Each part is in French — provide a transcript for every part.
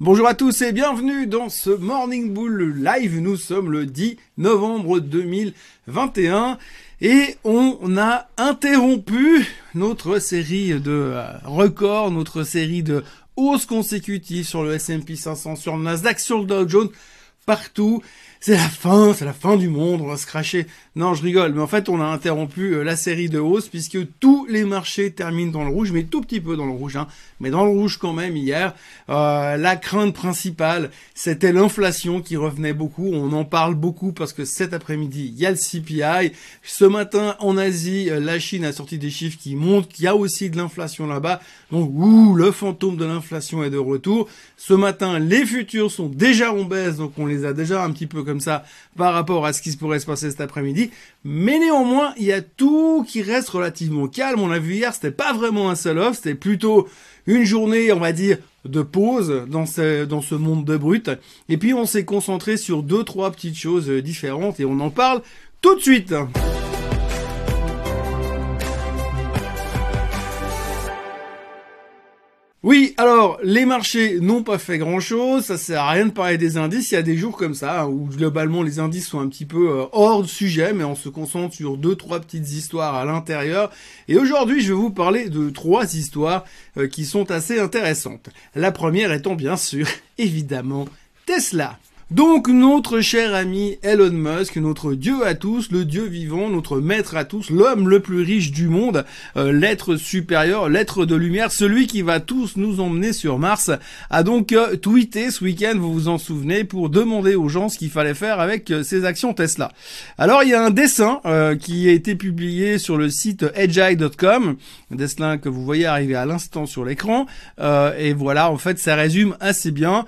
Bonjour à tous et bienvenue dans ce Morning Bull Live. Nous sommes le 10 novembre 2021 et on a interrompu notre série de euh, records, notre série de hausses consécutives sur le S&P 500, sur le Nasdaq, sur le Dow Jones, partout c'est la fin, c'est la fin du monde, on va se cracher. Non, je rigole, mais en fait, on a interrompu euh, la série de hausse puisque tous les marchés terminent dans le rouge, mais tout petit peu dans le rouge, hein, mais dans le rouge quand même hier. Euh, la crainte principale, c'était l'inflation qui revenait beaucoup. On en parle beaucoup parce que cet après-midi, il y a le CPI. Ce matin, en Asie, euh, la Chine a sorti des chiffres qui montrent qu'il y a aussi de l'inflation là-bas. Donc, ouh, le fantôme de l'inflation est de retour. Ce matin, les futurs sont déjà en baisse, donc on les a déjà un petit peu comme ça par rapport à ce qui se pourrait se passer cet après-midi. Mais néanmoins, il y a tout qui reste relativement calme. On a vu hier, c'était pas vraiment un sell-off, c'était plutôt une journée, on va dire, de pause dans ce, dans ce monde de brut. Et puis on s'est concentré sur deux, trois petites choses différentes et on en parle tout de suite. Oui, alors les marchés n'ont pas fait grand-chose, ça sert à rien de parler des indices, il y a des jours comme ça hein, où globalement les indices sont un petit peu euh, hors de sujet, mais on se concentre sur deux trois petites histoires à l'intérieur. Et aujourd'hui, je vais vous parler de trois histoires euh, qui sont assez intéressantes. La première étant bien sûr, évidemment, Tesla. Donc notre cher ami Elon Musk, notre dieu à tous, le dieu vivant, notre maître à tous, l'homme le plus riche du monde, euh, l'être supérieur, l'être de lumière, celui qui va tous nous emmener sur Mars, a donc euh, tweeté ce week-end, vous vous en souvenez, pour demander aux gens ce qu'il fallait faire avec euh, ses actions Tesla. Alors il y a un dessin qui a été publié sur le site edgeye.com, un dessin que vous voyez arriver à l'instant sur l'écran, et voilà, en fait ça résume assez bien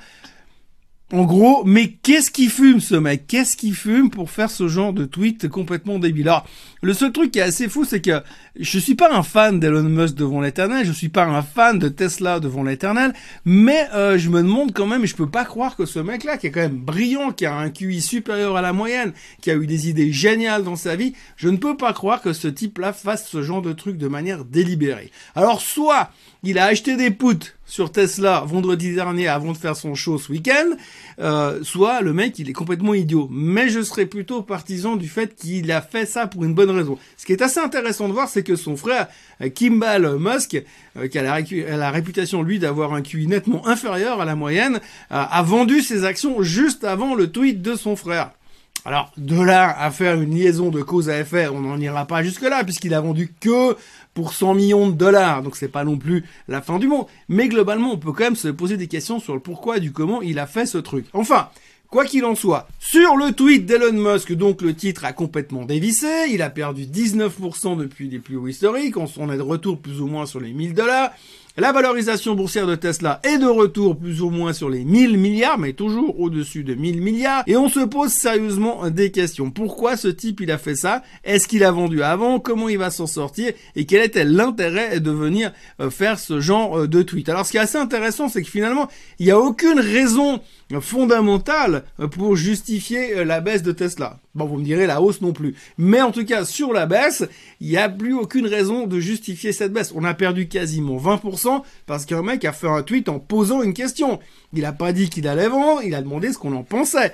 en gros, mais qu'est-ce qui fume ce mec? Qu'est-ce qui fume pour faire ce genre de tweet complètement débile? Alors, le seul truc qui est assez fou, c'est que je suis pas un fan d'Elon Musk devant l'éternel, je suis pas un fan de Tesla devant l'éternel, mais euh, je me demande quand même, je peux pas croire que ce mec-là, qui est quand même brillant, qui a un QI supérieur à la moyenne, qui a eu des idées géniales dans sa vie, je ne peux pas croire que ce type-là fasse ce genre de truc de manière délibérée. Alors, soit il a acheté des poutres sur Tesla vendredi dernier avant de faire son show ce week-end, euh, soit le mec il est complètement idiot. Mais je serais plutôt partisan du fait qu'il a fait ça pour une bonne raison. Ce qui est assez intéressant de voir, c'est que son frère euh, Kimball Musk, euh, qui a la, réputation lui d'avoir un QI nettement inférieur à la moyenne, a vendu ses actions juste avant le tweet de son frère. Alors, de là à faire une liaison de cause à effet, on n'en ira pas jusque là, puisqu'il a vendu que pour 100 millions de dollars, donc c'est pas non plus la fin du monde. Mais globalement, on peut quand même se poser des questions sur le pourquoi et du comment il a fait ce truc. Enfin, Quoi qu'il en soit, sur le tweet d'Elon Musk, donc le titre a complètement dévissé, il a perdu 19% depuis les plus hauts historiques, on est de retour plus ou moins sur les 1000 dollars. La valorisation boursière de Tesla est de retour plus ou moins sur les 1000 milliards, mais toujours au-dessus de 1000 milliards. Et on se pose sérieusement des questions. Pourquoi ce type il a fait ça? Est-ce qu'il a vendu avant? Comment il va s'en sortir? Et quel était l'intérêt de venir euh, faire ce genre euh, de tweet? Alors ce qui est assez intéressant, c'est que finalement, il n'y a aucune raison fondamentale euh, pour justifier la baisse de Tesla. Bon, vous me direz la hausse non plus. Mais en tout cas, sur la baisse, il n'y a plus aucune raison de justifier cette baisse. On a perdu quasiment 20% parce qu'un mec a fait un tweet en posant une question. Il n'a pas dit qu'il allait vendre, il a demandé ce qu'on en pensait.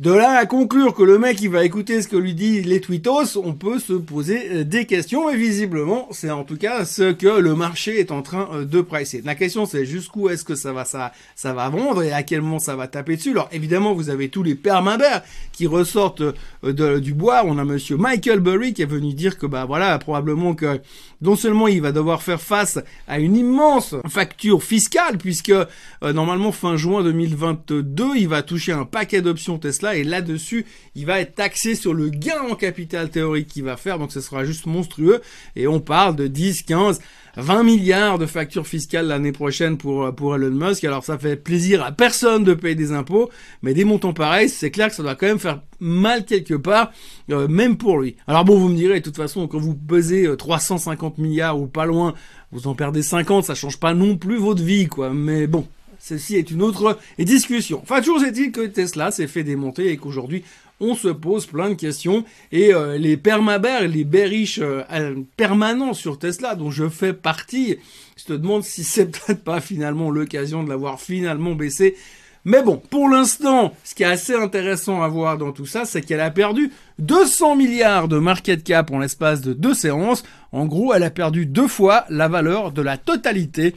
De là à conclure que le mec il va écouter ce que lui dit les tweetos, on peut se poser euh, des questions et visiblement c'est en tout cas ce que le marché est en train euh, de pricer. La question c'est jusqu'où est-ce que ça va ça va vendre et à quel moment ça va taper dessus. Alors évidemment vous avez tous les permabères qui ressortent euh, du bois. On a monsieur Michael Burry qui est venu dire que bah voilà probablement que non seulement il va devoir faire face à une immense facture fiscale puisque normalement fin juin 2022 il va toucher un paquet d'options Tesla et là-dessus, il va être taxé sur le gain en capital théorique qu'il va faire, donc ce sera juste monstrueux, et on parle de 10, 15, 20 milliards de factures fiscales l'année prochaine pour, Elon Musk, alors ça fait plaisir à personne de payer des impôts, mais des montants pareils, c'est clair que ça doit quand même faire mal quelque part, euh, même pour lui. Alors bon, vous me direz, de toute façon, quand vous pesez 350 euh, milliards ou pas loin, vous en perdez 50, ça change pas non plus votre vie, quoi, mais bon, Ceci est une autre discussion. Enfin, toujours est-il que Tesla s'est fait démonter et qu'aujourd'hui, on se pose plein de questions et euh, les permabères, les bearish euh, permanents sur Tesla dont je fais partie, je te demande si c'est peut-être pas finalement l'occasion de l'avoir finalement baissé. Mais bon, pour l'instant, ce qui est assez intéressant à voir dans tout ça, c'est qu'elle a perdu 200 milliards de market cap en l'espace de deux séances. En gros, elle a perdu deux fois la valeur de la totalité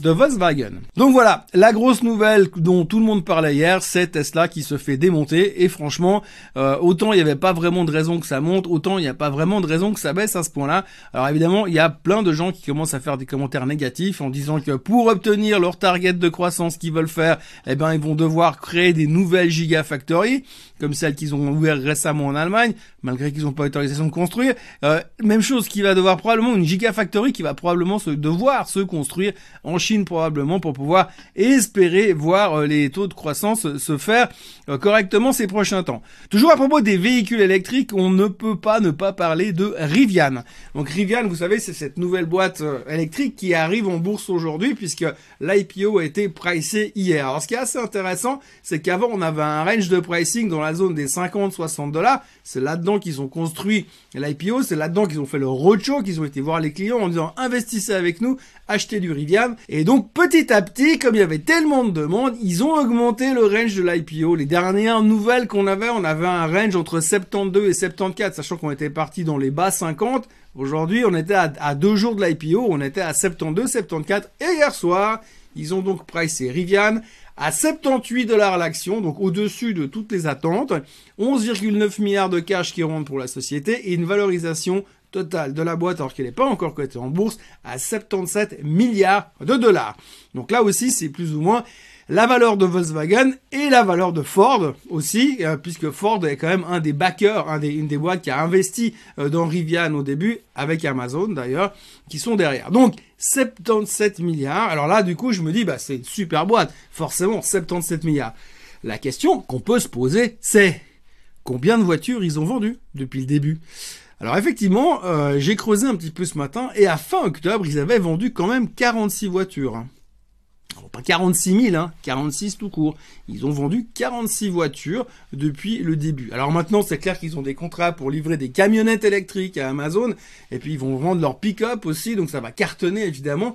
de Volkswagen. Donc voilà, la grosse nouvelle dont tout le monde parlait hier, c'est Tesla qui se fait démonter. Et franchement, euh, autant il n'y avait pas vraiment de raison que ça monte, autant il n'y a pas vraiment de raison que ça baisse à ce point-là. Alors évidemment, il y a plein de gens qui commencent à faire des commentaires négatifs en disant que pour obtenir leur target de croissance qu'ils veulent faire, eh ben ils vont devoir créer des nouvelles gigafactories, comme celles qu'ils ont ouvertes récemment en Allemagne, malgré qu'ils n'ont pas l'autorisation de construire. Euh, même chose qui va devoir probablement une gigafactory qui va probablement se devoir se construire en Chine probablement pour pouvoir espérer voir euh, les taux de croissance se faire euh, correctement ces prochains temps. Toujours à propos des véhicules électriques, on ne peut pas ne pas parler de Rivian. Donc Rivian, vous savez, c'est cette nouvelle boîte euh, électrique qui arrive en bourse aujourd'hui puisque l'IPO a été pricé hier. Alors ce qui est assez intéressant, c'est qu'avant on avait un range de pricing dans la zone des 50-60 dollars. C'est là-dedans qu'ils ont construit l'IPO, c'est là-dedans qu'ils ont fait le roadshow, qu'ils ont été voir les clients en disant investissez avec nous, achetez du Rivian. Et donc petit à petit, comme il y avait tellement de demandes, ils ont augmenté le range de l'IPO. Les dernières nouvelles qu'on avait, on avait un range entre 72 et 74, sachant qu'on était parti dans les bas 50. Aujourd'hui, on était à, deux jours de l'IPO, on était à 72, 74. Et hier soir, ils ont donc pricé Rivian à 78 dollars l'action, donc au-dessus de toutes les attentes, 11,9 milliards de cash qui rentrent pour la société et une valorisation totale de la boîte, alors qu'elle n'est pas encore cotée en bourse, à 77 milliards de dollars. Donc là aussi, c'est plus ou moins la valeur de Volkswagen et la valeur de Ford aussi, euh, puisque Ford est quand même un des backers, une des boîtes qui a investi euh, dans Rivian au début, avec Amazon d'ailleurs, qui sont derrière. Donc 77 milliards. Alors là, du coup, je me dis, bah c'est une super boîte, forcément 77 milliards. La question qu'on peut se poser, c'est combien de voitures ils ont vendues depuis le début? Alors effectivement, euh, j'ai creusé un petit peu ce matin et à fin octobre, ils avaient vendu quand même 46 voitures 46 000, hein, 46 tout court. Ils ont vendu 46 voitures depuis le début. Alors maintenant, c'est clair qu'ils ont des contrats pour livrer des camionnettes électriques à Amazon, et puis ils vont vendre leur pick-up aussi, donc ça va cartonner évidemment.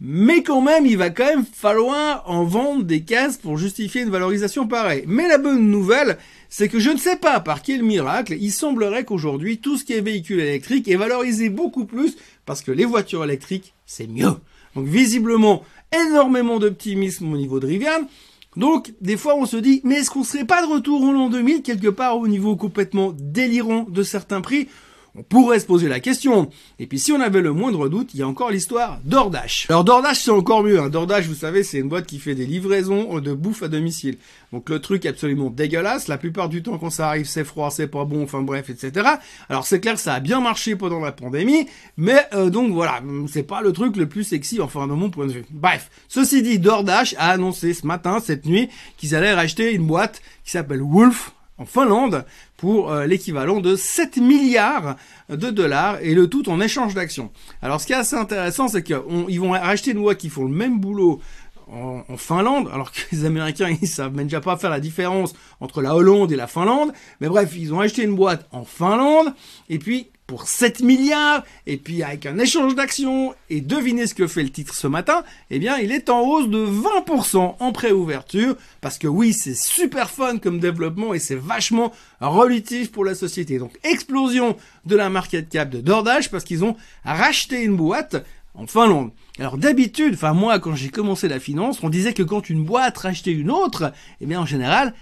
Mais quand même, il va quand même falloir en vendre des cases pour justifier une valorisation pareille. Mais la bonne nouvelle, c'est que je ne sais pas par quel miracle, il semblerait qu'aujourd'hui, tout ce qui est véhicule électrique est valorisé beaucoup plus parce que les voitures électriques, c'est mieux. Donc visiblement, énormément d'optimisme au niveau de Rivian. Donc, des fois, on se dit, mais est-ce qu'on serait pas de retour au l'an 2000, quelque part au niveau complètement délirant de certains prix on pourrait se poser la question. Et puis si on avait le moindre doute, il y a encore l'histoire d'Ordash. Alors d'Ordash c'est encore mieux. Hein. DoorDash, vous savez, c'est une boîte qui fait des livraisons de bouffe à domicile. Donc le truc absolument dégueulasse. La plupart du temps quand ça arrive, c'est froid, c'est pas bon, enfin bref, etc. Alors c'est clair, ça a bien marché pendant la pandémie, mais euh, donc voilà, c'est pas le truc le plus sexy, enfin de mon point de vue. Bref, ceci dit, DoorDash a annoncé ce matin, cette nuit, qu'ils allaient racheter une boîte qui s'appelle Wolf en Finlande pour euh, l'équivalent de 7 milliards de dollars et le tout en échange d'actions. Alors ce qui est assez intéressant, c'est qu'ils vont racheter une boîte qui font le même boulot en, Finlande, alors que les Américains, ils savent même déjà pas faire la différence entre la Hollande et la Finlande. Mais bref, ils ont acheté une boîte en Finlande, et puis pour 7 milliards, et puis avec un échange d'actions, et devinez ce que fait le titre ce matin, eh bien il est en hausse de 20% en préouverture, parce que oui, c'est super fun comme développement, et c'est vachement relatif pour la société. Donc explosion de la market cap de DoorDash, parce qu'ils ont racheté une boîte en Finlande. Alors d'habitude, enfin moi quand j'ai commencé la finance, on disait que quand une boîte rachetait une autre, eh bien en général,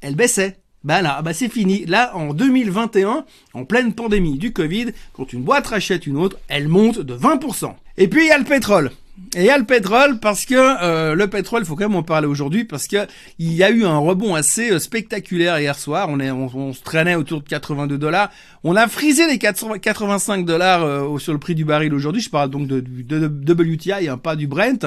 elle baissait. Bah là, bah c'est fini. Là, en 2021, en pleine pandémie du Covid, quand une boîte rachète une autre, elle monte de 20%. Et puis il y a le pétrole. Et il y a le pétrole parce que euh, le pétrole, faut quand même en parler aujourd'hui parce que il y a eu un rebond assez euh, spectaculaire hier soir. On est, on, se traînait autour de 82 dollars. On a frisé les 85 dollars euh, sur le prix du baril aujourd'hui. Je parle donc de, de, de WTI, hein, pas du Brent.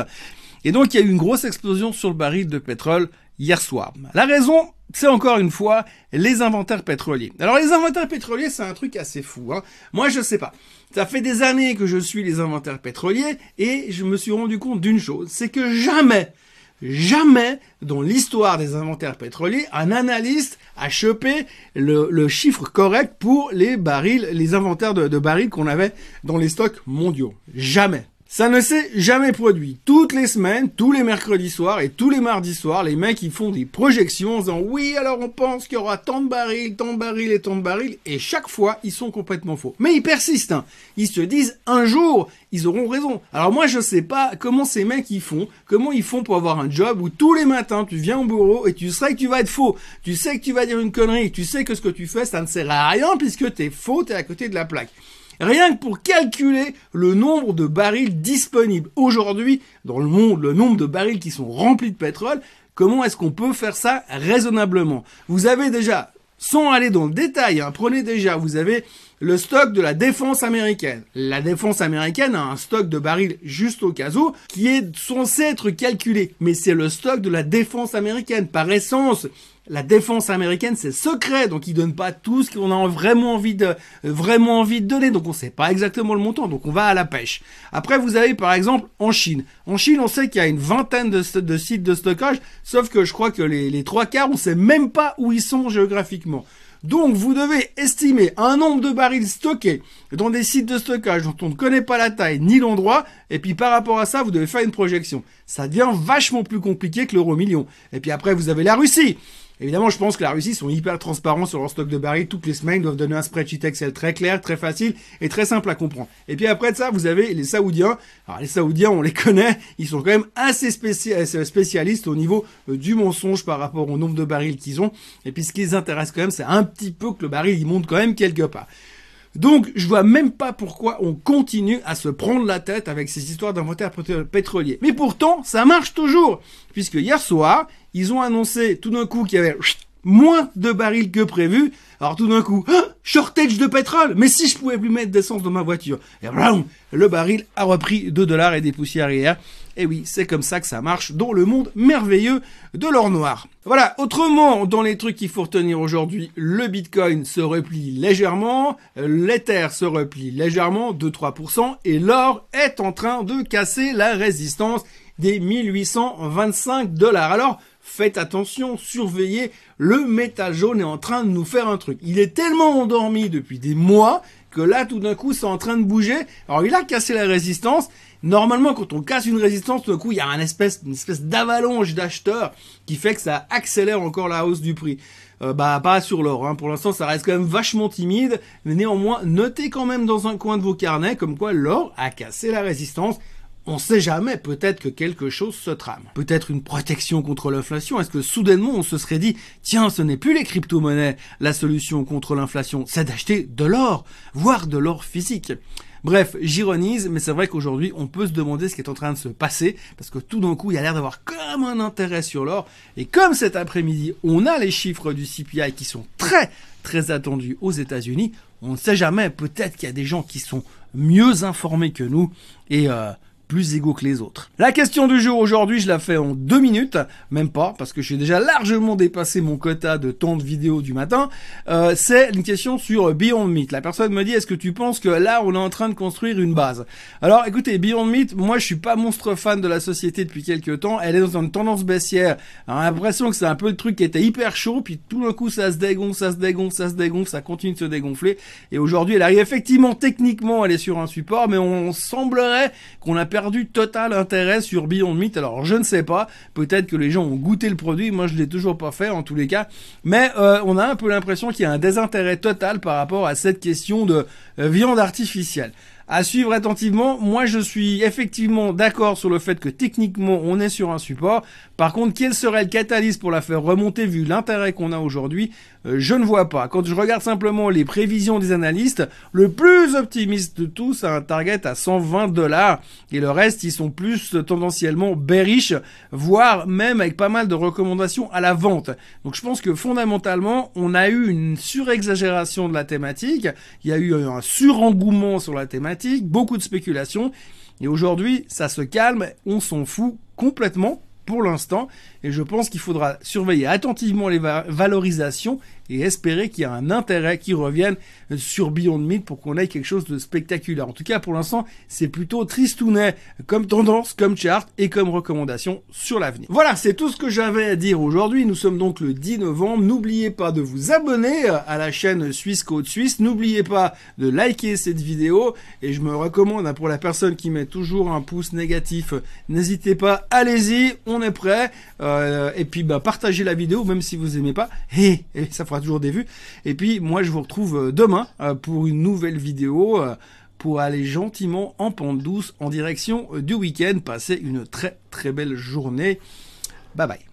Et donc il y a eu une grosse explosion sur le baril de pétrole hier soir. La raison, c'est encore une fois les inventaires pétroliers. Alors les inventaires pétroliers, c'est un truc assez fou. Hein. Moi, je sais pas. Ça fait des années que je suis les inventaires pétroliers et je me suis rendu compte d'une chose, c'est que jamais, jamais dans l'histoire des inventaires pétroliers un analyste a chopé le, chiffre correct pour les barils, les inventaires de barils qu'on avait dans les stocks mondiaux. Jamais. Ça ne s'est jamais produit. Toutes les semaines, tous les mercredis soirs et tous les mardis soirs, les mecs ils font des projections en disant oui alors on pense qu'il y aura tant de barils, tant de barils et tant de barils et chaque fois ils sont complètement faux. Mais ils persistent. Hein. Ils se disent un jour ils auront raison. Alors moi je sais pas comment ces mecs ils font, comment ils font pour avoir un job où tous les matins tu viens au bureau et tu sais que tu vas être faux, tu sais que tu vas dire une connerie, tu sais que ce que tu fais ça ne sert à rien puisque t'es faux, t'es à côté de la plaque. Rien que pour calculer le nombre de barils disponibles aujourd'hui dans le monde, le nombre de barils qui sont remplis de pétrole, comment est-ce qu'on peut faire ça raisonnablement? Vous avez déjà, sans aller dans le détail, hein, prenez déjà, vous avez le stock de la défense américaine. La défense américaine a un stock de barils juste au cas où qui est censé être calculé, mais c'est le stock de la défense américaine. Par essence, la défense américaine, c'est secret, donc ils donnent pas tout ce qu'on a vraiment envie de, vraiment envie de donner, donc on sait pas exactement le montant, donc on va à la pêche. Après, vous avez par exemple en Chine. En Chine, on sait qu'il y a une vingtaine de, sites de stockage, sauf que je crois que les, les trois quarts, on sait même pas où ils sont géographiquement. Donc vous devez estimer un nombre de barils stockés dans des sites de stockage dont on ne connaît pas la taille ni l'endroit, et puis par rapport à ça, vous devez faire une projection. Ça devient vachement plus compliqué que l'euro million. Et puis après, vous avez la Russie. Évidemment, je pense que la Russie sont hyper transparents sur leur stock de barils. Toutes les semaines, ils doivent donner un spreadsheet Excel très clair, très facile et très simple à comprendre. Et puis après de ça, vous avez les Saoudiens. Alors les Saoudiens, on les connaît. Ils sont quand même assez spécialistes au niveau euh, du mensonge par rapport au nombre de barils qu'ils ont. Et puis ce qui les intéresse quand même, c'est un petit peu que le baril, il monte quand même quelque part. Donc, je vois même pas pourquoi on continue à se prendre la tête avec ces histoires d'inventaire pétrolier. Mais pourtant, ça marche toujours, puisque hier soir, ils ont annoncé tout d'un coup qu'il y avait moins de barils que prévu. Alors tout d'un coup, ah, shortage de pétrole. Mais si je pouvais plus mettre d'essence dans ma voiture, et le baril a repris 2 dollars et des poussières hier. Et oui, c'est comme ça que ça marche dans le monde merveilleux de l'or noir. Voilà, autrement, dans les trucs qu'il faut retenir aujourd'hui, le Bitcoin se replie légèrement, l'Ether se replie légèrement, 2-3%, et l'or est en train de casser la résistance des 1825 dollars. Alors, faites attention, surveillez, le métal jaune est en train de nous faire un truc. Il est tellement endormi depuis des mois que là, tout d'un coup, c'est en train de bouger. Alors, il a cassé la résistance. Normalement, quand on casse une résistance, tout d'un coup, il y a une espèce, une espèce d'avalanche d'acheteurs qui fait que ça accélère encore la hausse du prix. Euh, bah, pas sur l'or. Hein. Pour l'instant, ça reste quand même vachement timide. Mais néanmoins, notez quand même dans un coin de vos carnets comme quoi l'or a cassé la résistance. On sait jamais, peut-être que quelque chose se trame. Peut-être une protection contre l'inflation. Est-ce que soudainement on se serait dit, tiens, ce n'est plus les crypto-monnaies la solution contre l'inflation, c'est d'acheter de l'or, voire de l'or physique. Bref, j'ironise, mais c'est vrai qu'aujourd'hui, on peut se demander ce qui est en train de se passer, parce que tout d'un coup, il y a l'air d'avoir comme un intérêt sur l'or, et comme cet après-midi, on a les chiffres du CPI qui sont très, très attendus aux États-Unis, on ne sait jamais, peut-être qu'il y a des gens qui sont mieux informés que nous, et euh, plus égaux que les autres. La question du jour aujourd'hui, je la fais en deux minutes, même pas, parce que j'ai déjà largement dépassé mon quota de temps de vidéo du matin. Euh, c'est une question sur Beyond Meat. La personne me dit, est-ce que tu penses que là, on est en train de construire une base? Alors, écoutez, Beyond Meat, moi, je suis pas monstre fan de la société depuis quelques temps. Elle est dans une tendance baissière. On l'impression que c'est un peu le truc qui était hyper chaud, puis tout d'un coup, ça se dégonfle, ça se dégonfle, ça se dégonfle, ça continue de se dégonfler. Et aujourd'hui, elle arrive effectivement, techniquement, elle est sur un support, mais on semblerait qu'on a perdu perdu total intérêt sur Beyond Meat. Alors je ne sais pas, peut-être que les gens ont goûté le produit, moi je l'ai toujours pas fait en tous les cas, mais euh, on a un peu l'impression qu'il y a un désintérêt total par rapport à cette question de euh, viande artificielle à suivre attentivement. Moi, je suis effectivement d'accord sur le fait que techniquement, on est sur un support. Par contre, quel serait le catalyse pour la faire remonter vu l'intérêt qu'on a aujourd'hui? Euh, Je ne vois pas. Quand je regarde simplement les prévisions des analystes, le plus optimiste de tous a un target à 120 dollars et le reste, ils sont plus tendanciellement bearish, voire même avec pas mal de recommandations à la vente. Donc je pense que fondamentalement, on a eu une surexagération de la thématique, il y a eu un surengouement sur la thématique beaucoup de spéculation. Et aujourd'hui, ça se calme, on s'en fout complètement pour l'instant. Et je pense qu'il faudra surveiller attentivement les valorisations et espérer qu'il y a un intérêt qui revienne sur Beyond Meat pour qu'on ait quelque chose de spectaculaire. En tout cas, pour l'instant, c'est plutôt tristounet comme tendance, comme chart et comme recommandation sur l'avenir. Voilà, c'est tout ce que j'avais à dire aujourd'hui. Nous sommes donc le 10 novembre. N'oubliez pas de vous abonner à la chaîne Suisse Côte Suisse. N'oubliez pas de liker cette vidéo et je me recommande pour la personne qui met toujours un pouce négatif, n'hésitez pas, allez-y, on est prêt. Euh, et puis bah partagez la vidéo même si vous aimez pas, et, ça fera toujours des vues. Et puis moi je vous retrouve euh, demain euh, pour une nouvelle vidéo pour aller gentiment en pente douce en direction du week-end. Passez une très très belle journée. Bye bye.